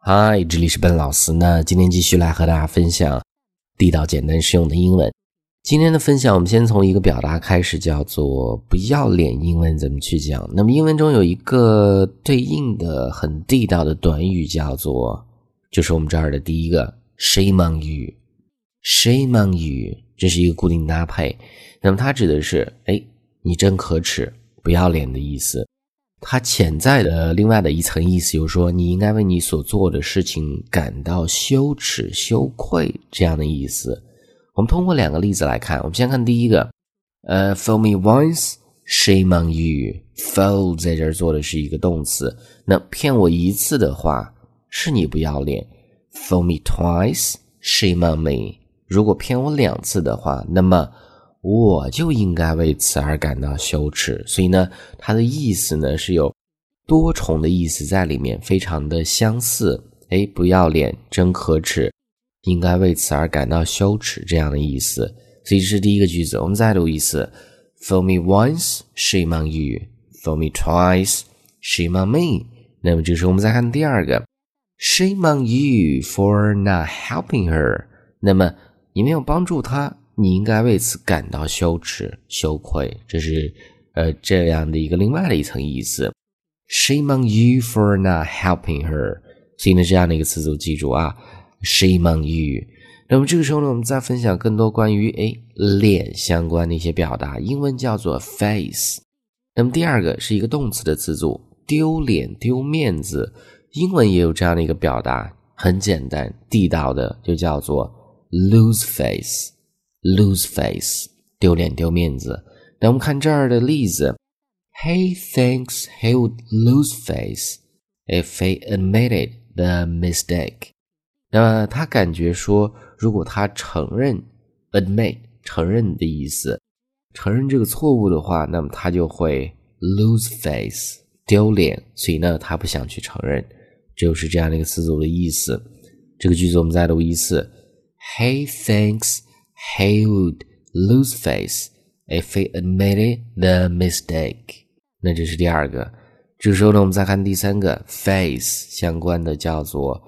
嗨，这里是笨老师。那今天继续来和大家分享地道、简单、实用的英文。今天的分享，我们先从一个表达开始，叫做“不要脸”。英文怎么去讲？那么英文中有一个对应的很地道的短语，叫做，就是我们这儿的第一个 “shame on you”。shame on you，这是一个固定搭配。那么它指的是，哎，你真可耻，不要脸的意思。它潜在的另外的一层意思，就是说你应该为你所做的事情感到羞耻、羞愧这样的意思。我们通过两个例子来看，我们先看第一个，呃，For me once，shame on you。fool 在这儿做的是一个动词，那骗我一次的话，是你不要脸。For me twice，shame on me。如果骗我两次的话，那么。我就应该为此而感到羞耻，所以呢，它的意思呢是有多重的意思在里面，非常的相似。哎，不要脸，真可耻，应该为此而感到羞耻这样的意思。所以这是第一个句子，我们再读一次：For me once, shame on you. For me twice, shame on me. 那么这时候我们再看第二个：Shame on you for not helping her. 那么你没有帮助她。你应该为此感到羞耻、羞愧，这是呃这样的一个另外的一层意思。Shame on you for not helping her。所以呢，这样的一个词组记住啊，Shame on you。那么这个时候呢，我们再分享更多关于哎脸相关的一些表达，英文叫做 face。那么第二个是一个动词的词组，丢脸、丢面子，英文也有这样的一个表达，很简单、地道的，就叫做 lose face。Lose face，丢脸丢面子。那我们看这儿的例子，He thinks he would lose face if he admitted the mistake。那么他感觉说，如果他承认，admit 承认的意思，承认这个错误的话，那么他就会 lose face 丢脸。所以呢，他不想去承认，就是这样的一个词组的意思。这个句子我们再读一次，He thinks。He would lose face if he admitted the mistake。那这是第二个。这时候呢，我们再看第三个 face 相关的叫做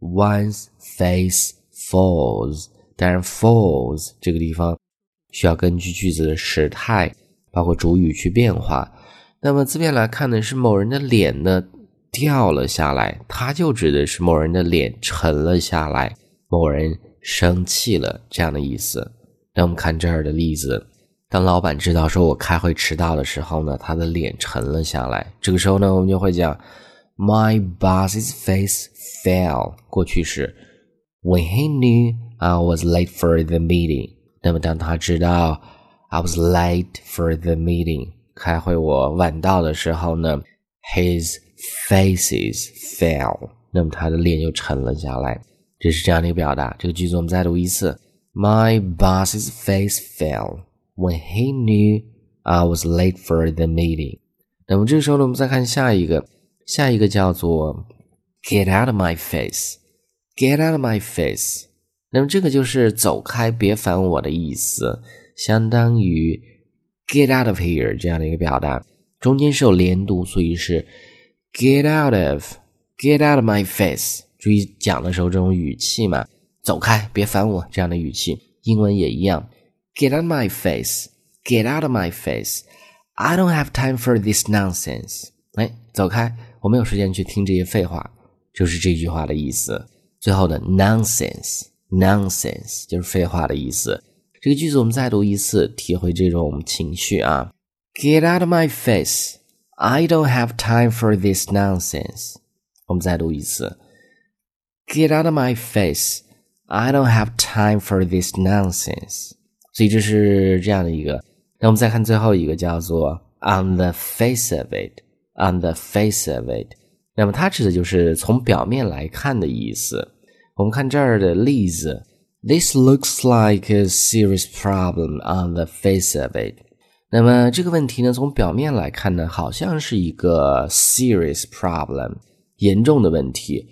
one's face falls。当然，falls 这个地方需要根据句子的时态，包括主语去变化。那么字面来看呢，是某人的脸呢掉了下来，它就指的是某人的脸沉了下来，某人。生气了这样的意思。那我们看这儿的例子：当老板知道说我开会迟到的时候呢，他的脸沉了下来。这个时候呢，我们就会讲：My boss's face fell。过去式：When he knew I was late for the meeting。那么当他知道 I was late for the meeting，开会我晚到的时候呢，His faces fell。那么他的脸就沉了下来。这是这样的一个表达。这个句子我们再读一次：My boss's face fell when he knew I was late for the meeting。那么这个时候呢，我们再看下一个，下一个叫做 “Get out of my face”，“Get out of my face”。那么这个就是走开，别烦我的意思，相当于 “Get out of here” 这样的一个表达。中间是有连读，所以是 “Get out of”，“Get out of my face”。 注意讲的时候这种语气嘛，走开，别烦我这样的语气。英文也一样，Get out my face，Get out of my face，I don't have time for this nonsense。哎，走开，我没有时间去听这些废话，就是这句话的意思。最后的 nonsense，nonsense 就是废话的意思。这个句子我们再读一次，体会这种情绪啊。Get out of my face，I don't have time for this nonsense。我们再读一次。Get out of my face! I don't have time for this nonsense. 所以这是这样的一个。那我们再看最后一个，叫做 on the face of it. On the face of it. 那么它指的就是从表面来看的意思。我们看这儿的例子，This looks like a serious problem on the face of it. 那么这个问题呢，从表面来看呢，好像是一个 serious problem，严重的问题。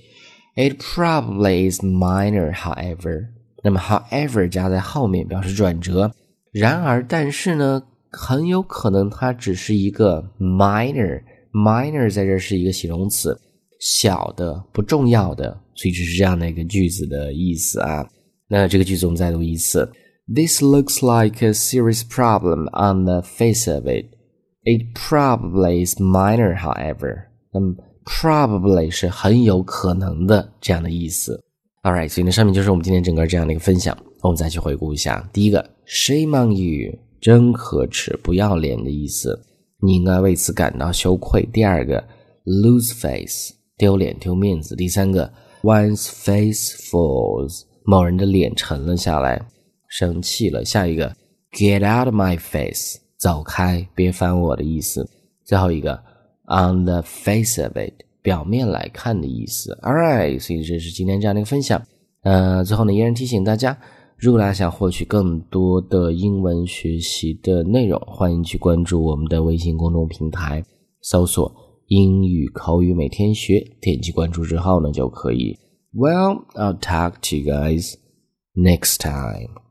It probably is minor, however. 那么，however 加在后面表示转折。然而，但是呢，很有可能它只是一个 minor。minor 在这是一个形容词，小的、不重要的。 所以这是这样的一个句子的意思啊。那这个句子我们再读一次：This looks like a serious problem on the face of it. It probably is minor, however. 那么 probably 是很有可能的这样的意思。All right，所以呢，上面就是我们今天整个这样的一个分享。我们再去回顾一下，第一个，shame on you，真可耻，不要脸的意思，你应该为此感到羞愧。第二个，lose face，丢脸丢面子。第三个，one's face falls。某人的脸沉了下来，生气了。下一个，get out of my face，走开，别烦我的意思。最后一个，on the face of it，表面来看的意思。All right，所以这是今天这样的一个分享。呃，最后呢，依然提醒大家，如果大家想获取更多的英文学习的内容，欢迎去关注我们的微信公众平台，搜索“英语口语每天学”，点击关注之后呢，就可以。Well, I'll talk to you guys next time.